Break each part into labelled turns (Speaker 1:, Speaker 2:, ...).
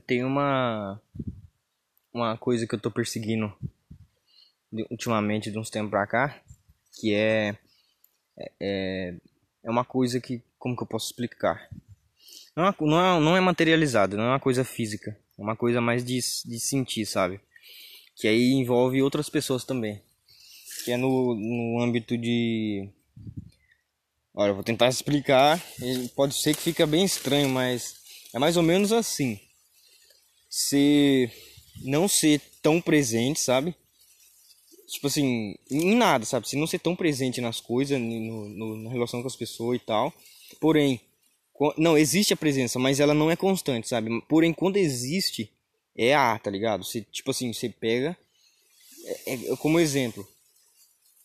Speaker 1: Tenho uma uma coisa que eu tô perseguindo ultimamente de uns tempos pra cá, que é é, é uma coisa que como que eu posso explicar? Não é, não é, não é materializado, não é uma coisa física, é uma coisa mais de, de sentir, sabe? Que aí envolve outras pessoas também. Que é no, no âmbito de. Olha, eu vou tentar explicar. Pode ser que fica bem estranho, mas é mais ou menos assim ser não ser tão presente, sabe? Tipo assim, em nada, sabe? Se não ser tão presente nas coisas, no, no, na relação com as pessoas e tal. Porém, não, existe a presença, mas ela não é constante, sabe? Porém, quando existe, é a, tá ligado? Você, tipo assim, você pega. É, é, como exemplo.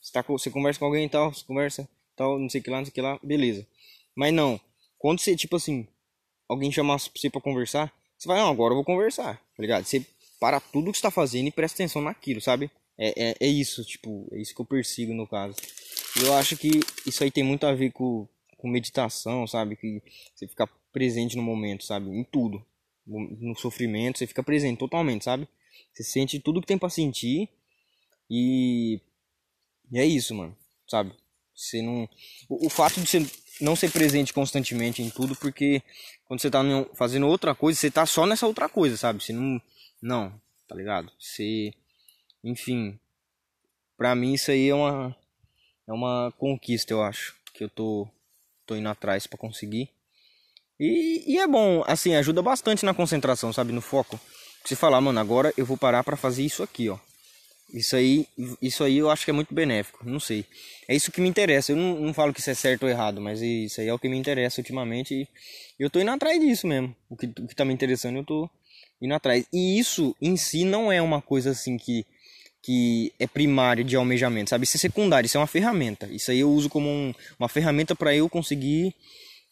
Speaker 1: Você, tá, você conversa com alguém e tal, você conversa, tal, não sei o que lá, não sei o que lá, beleza. Mas não, quando você, tipo assim, alguém chamar você pra conversar, você vai, não, agora eu vou conversar, tá ligado? Você para tudo que está fazendo e presta atenção naquilo, sabe? É, é, é isso, tipo, é isso que eu persigo no caso. Eu acho que isso aí tem muito a ver com, com meditação, sabe? Que você fica presente no momento, sabe? Em tudo. No sofrimento, você fica presente totalmente, sabe? Você sente tudo que tem para sentir e... e é isso, mano, sabe? Você não. O, o fato de você não ser presente constantemente em tudo, porque quando você tá fazendo outra coisa, você tá só nessa outra coisa, sabe? Você não. Não, tá ligado? Você. Enfim. Pra mim isso aí é uma. É uma conquista, eu acho. Que eu tô. Tô indo atrás para conseguir. E, e é bom, assim, ajuda bastante na concentração, sabe? No foco. Você falar, mano, agora eu vou parar para fazer isso aqui, ó. Isso aí, isso aí eu acho que é muito benéfico, não sei. É isso que me interessa. Eu não, não falo que isso é certo ou errado, mas isso aí é o que me interessa ultimamente. E eu tô indo atrás disso mesmo. O que, o que tá me interessando, eu tô indo atrás. E isso em si não é uma coisa assim que, que é primária de almejamento, sabe? Isso é secundário, isso é uma ferramenta. Isso aí eu uso como um, uma ferramenta para eu conseguir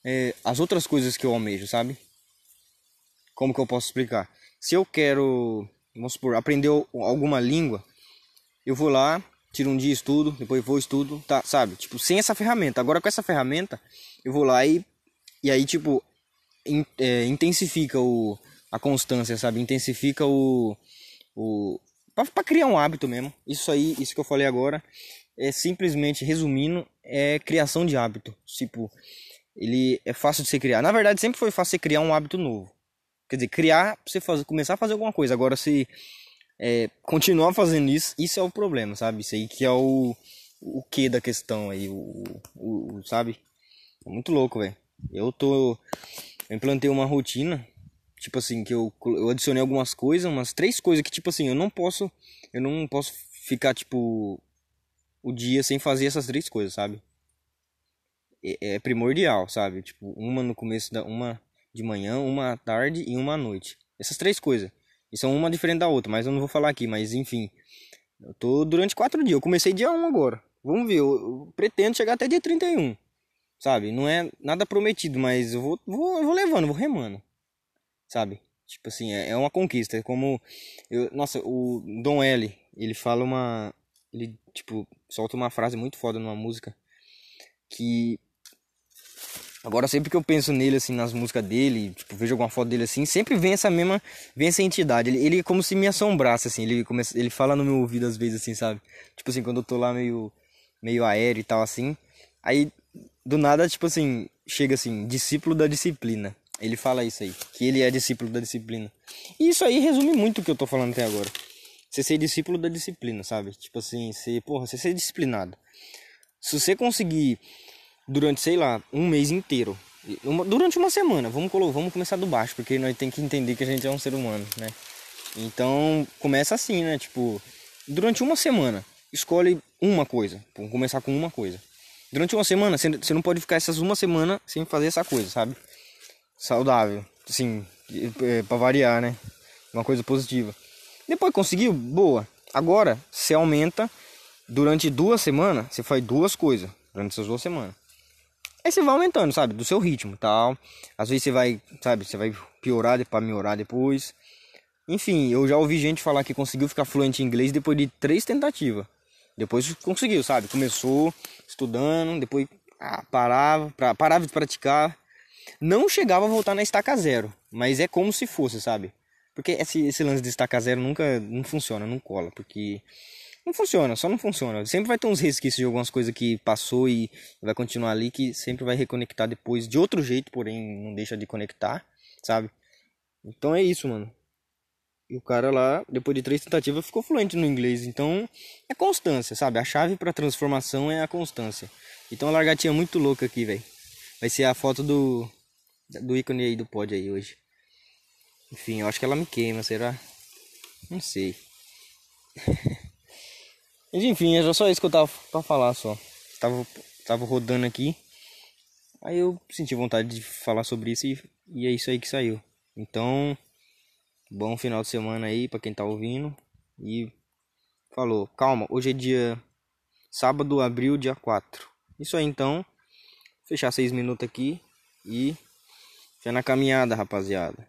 Speaker 1: é, as outras coisas que eu almejo, sabe? Como que eu posso explicar? Se eu quero, vamos supor, aprender alguma língua eu vou lá, tiro um dia estudo, depois vou estudo, tá, sabe? Tipo, sem essa ferramenta. Agora com essa ferramenta, eu vou lá e e aí tipo in, é, intensifica o a constância, sabe? Intensifica o o para criar um hábito mesmo. Isso aí, isso que eu falei agora é simplesmente resumindo, é criação de hábito. Tipo, ele é fácil de se criar. Na verdade, sempre foi fácil você criar um hábito novo. Quer dizer, criar, você fazer, começar a fazer alguma coisa. Agora, se é, continuar fazendo isso, isso é o problema, sabe? Isso aí que é o, o que da questão aí, o, o, o sabe? É muito louco, velho. Eu tô. Eu implantei uma rotina, tipo assim, que eu, eu adicionei algumas coisas, umas três coisas que, tipo assim, eu não posso. Eu não posso ficar, tipo, o dia sem fazer essas três coisas, sabe? É, é primordial, sabe? Tipo, uma no começo da. Uma de manhã, uma à tarde e uma à noite. Essas três coisas. E são uma diferente da outra, mas eu não vou falar aqui, mas enfim. Eu tô durante quatro dias. Eu comecei dia 1 agora. Vamos ver, eu, eu pretendo chegar até dia 31. Sabe? Não é nada prometido, mas eu vou, vou, eu vou levando, vou remando. Sabe? Tipo assim, é, é uma conquista. É como. Eu, nossa, o Dom L, ele fala uma. Ele, tipo, solta uma frase muito foda numa música. Que Agora sempre que eu penso nele assim nas músicas dele, tipo, vejo alguma foto dele assim, sempre vem essa mesma, vem essa entidade. Ele, ele é como se me assombrasse assim, ele começa, ele fala no meu ouvido às vezes assim, sabe? Tipo assim, quando eu tô lá meio meio aéreo e tal assim, aí do nada, tipo assim, chega assim, discípulo da disciplina. Ele fala isso aí, que ele é discípulo da disciplina. E isso aí resume muito o que eu tô falando até agora. Você ser discípulo da disciplina, sabe? Tipo assim, ser, porra, você ser disciplinado. Se você conseguir durante, sei lá, um mês inteiro. Durante uma semana, vamos, vamos começar do baixo, porque nós tem que entender que a gente é um ser humano, né? Então, começa assim, né? Tipo, durante uma semana, escolhe uma coisa. Vamos começar com uma coisa. Durante uma semana, você não pode ficar essas uma semana sem fazer essa coisa, sabe? Saudável, assim, pra variar, né? Uma coisa positiva. Depois conseguiu? Boa. Agora, você aumenta durante duas semanas, você faz duas coisas durante essas duas semanas. Aí você vai aumentando, sabe? Do seu ritmo tal. Às vezes você vai, sabe? Você vai piorar para melhorar depois. Enfim, eu já ouvi gente falar que conseguiu ficar fluente em inglês depois de três tentativas. Depois conseguiu, sabe? Começou estudando, depois ah, parava, pra, parava de praticar. Não chegava a voltar na estaca zero, mas é como se fosse, sabe? Porque esse, esse lance de estaca zero nunca não funciona, não cola, porque não funciona, só não funciona. Sempre vai ter uns resquícios de algumas coisas que passou e vai continuar ali que sempre vai reconectar depois de outro jeito, porém não deixa de conectar, sabe? Então é isso, mano. E o cara lá, depois de três tentativas, ficou fluente no inglês. Então é constância, sabe? A chave para transformação é a constância. Então a largatinha muito louca aqui, velho. Vai ser a foto do do ícone aí do pod aí hoje. Enfim, eu acho que ela me queima, será? Não sei. Mas enfim, era só isso que eu tava pra falar só. Tava, tava rodando aqui. Aí eu senti vontade de falar sobre isso e, e é isso aí que saiu. Então, bom final de semana aí pra quem tá ouvindo. E falou, calma, hoje é dia sábado, abril, dia 4. Isso aí então. Fechar seis minutos aqui e já na caminhada, rapaziada.